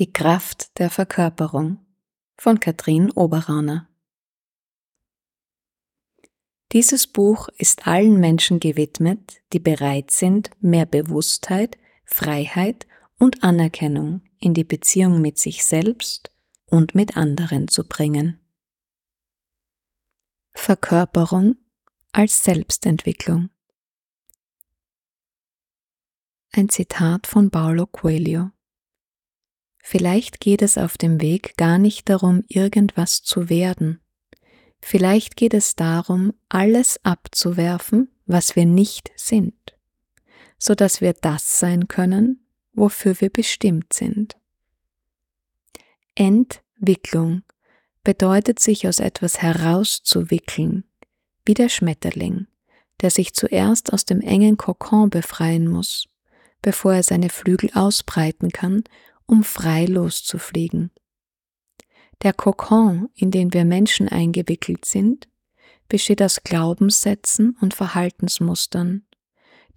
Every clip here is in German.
Die Kraft der Verkörperung von Katrin Oberrauner. Dieses Buch ist allen Menschen gewidmet, die bereit sind, mehr Bewusstheit, Freiheit und Anerkennung in die Beziehung mit sich selbst und mit anderen zu bringen. Verkörperung als Selbstentwicklung. Ein Zitat von Paulo Coelho. Vielleicht geht es auf dem Weg gar nicht darum, irgendwas zu werden. Vielleicht geht es darum, alles abzuwerfen, was wir nicht sind, so dass wir das sein können, wofür wir bestimmt sind. Entwicklung bedeutet sich aus etwas herauszuwickeln, wie der Schmetterling, der sich zuerst aus dem engen Kokon befreien muss, bevor er seine Flügel ausbreiten kann um frei loszufliegen. Der Kokon, in den wir Menschen eingewickelt sind, besteht aus Glaubenssätzen und Verhaltensmustern,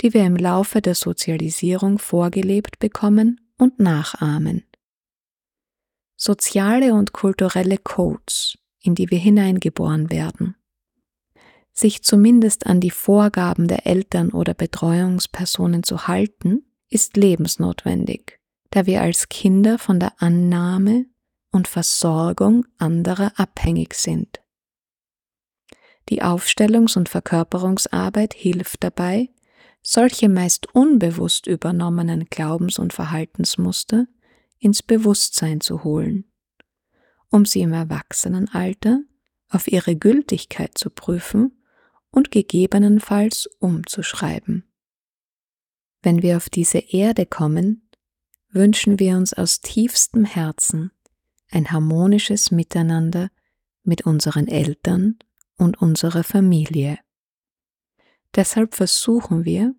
die wir im Laufe der Sozialisierung vorgelebt bekommen und nachahmen. Soziale und kulturelle Codes, in die wir hineingeboren werden. Sich zumindest an die Vorgaben der Eltern oder Betreuungspersonen zu halten, ist lebensnotwendig da wir als Kinder von der Annahme und Versorgung anderer abhängig sind. Die Aufstellungs- und Verkörperungsarbeit hilft dabei, solche meist unbewusst übernommenen Glaubens- und Verhaltensmuster ins Bewusstsein zu holen, um sie im Erwachsenenalter auf ihre Gültigkeit zu prüfen und gegebenenfalls umzuschreiben. Wenn wir auf diese Erde kommen, wünschen wir uns aus tiefstem Herzen ein harmonisches Miteinander mit unseren Eltern und unserer Familie. Deshalb versuchen wir,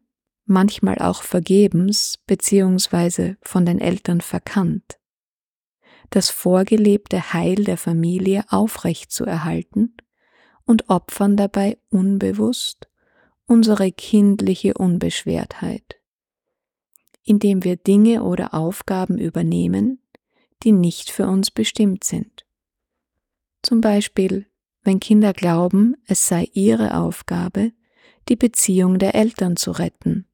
manchmal auch vergebens bzw. von den Eltern verkannt, das vorgelebte Heil der Familie aufrechtzuerhalten und opfern dabei unbewusst unsere kindliche Unbeschwertheit indem wir Dinge oder Aufgaben übernehmen, die nicht für uns bestimmt sind. Zum Beispiel, wenn Kinder glauben, es sei ihre Aufgabe, die Beziehung der Eltern zu retten,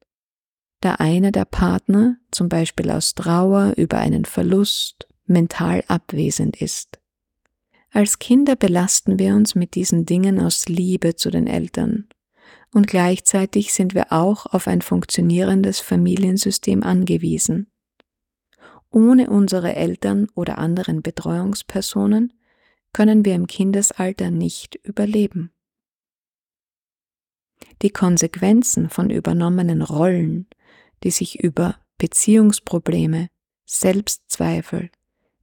da einer der Partner, zum Beispiel aus Trauer über einen Verlust, mental abwesend ist. Als Kinder belasten wir uns mit diesen Dingen aus Liebe zu den Eltern und gleichzeitig sind wir auch auf ein funktionierendes Familiensystem angewiesen. Ohne unsere Eltern oder anderen Betreuungspersonen können wir im Kindesalter nicht überleben. Die Konsequenzen von übernommenen Rollen, die sich über Beziehungsprobleme, Selbstzweifel,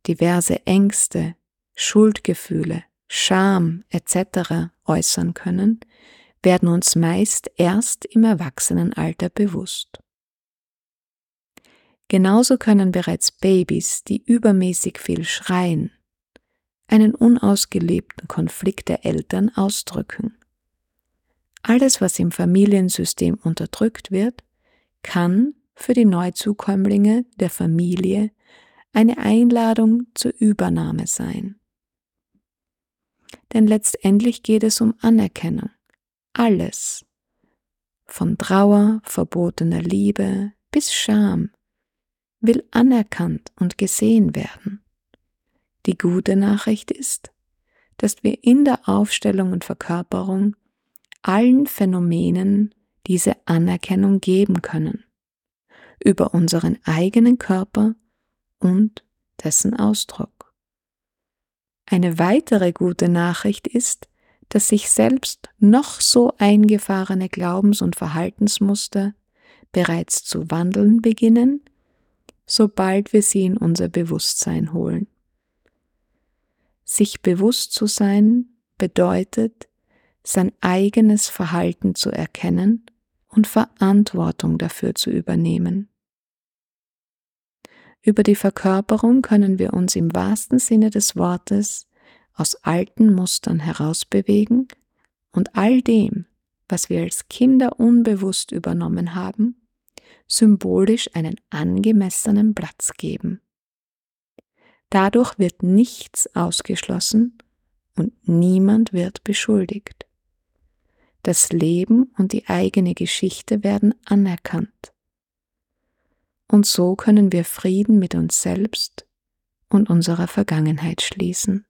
diverse Ängste, Schuldgefühle, Scham etc. äußern können, werden uns meist erst im Erwachsenenalter bewusst. Genauso können bereits Babys, die übermäßig viel schreien, einen unausgelebten Konflikt der Eltern ausdrücken. Alles, was im Familiensystem unterdrückt wird, kann für die Neuzukömmlinge der Familie eine Einladung zur Übernahme sein. Denn letztendlich geht es um Anerkennung alles, von Trauer, verbotener Liebe bis Scham, will anerkannt und gesehen werden. Die gute Nachricht ist, dass wir in der Aufstellung und Verkörperung allen Phänomenen diese Anerkennung geben können, über unseren eigenen Körper und dessen Ausdruck. Eine weitere gute Nachricht ist, dass sich selbst noch so eingefahrene Glaubens- und Verhaltensmuster bereits zu wandeln beginnen, sobald wir sie in unser Bewusstsein holen. Sich bewusst zu sein bedeutet, sein eigenes Verhalten zu erkennen und Verantwortung dafür zu übernehmen. Über die Verkörperung können wir uns im wahrsten Sinne des Wortes aus alten Mustern herausbewegen und all dem, was wir als Kinder unbewusst übernommen haben, symbolisch einen angemessenen Platz geben. Dadurch wird nichts ausgeschlossen und niemand wird beschuldigt. Das Leben und die eigene Geschichte werden anerkannt. Und so können wir Frieden mit uns selbst und unserer Vergangenheit schließen.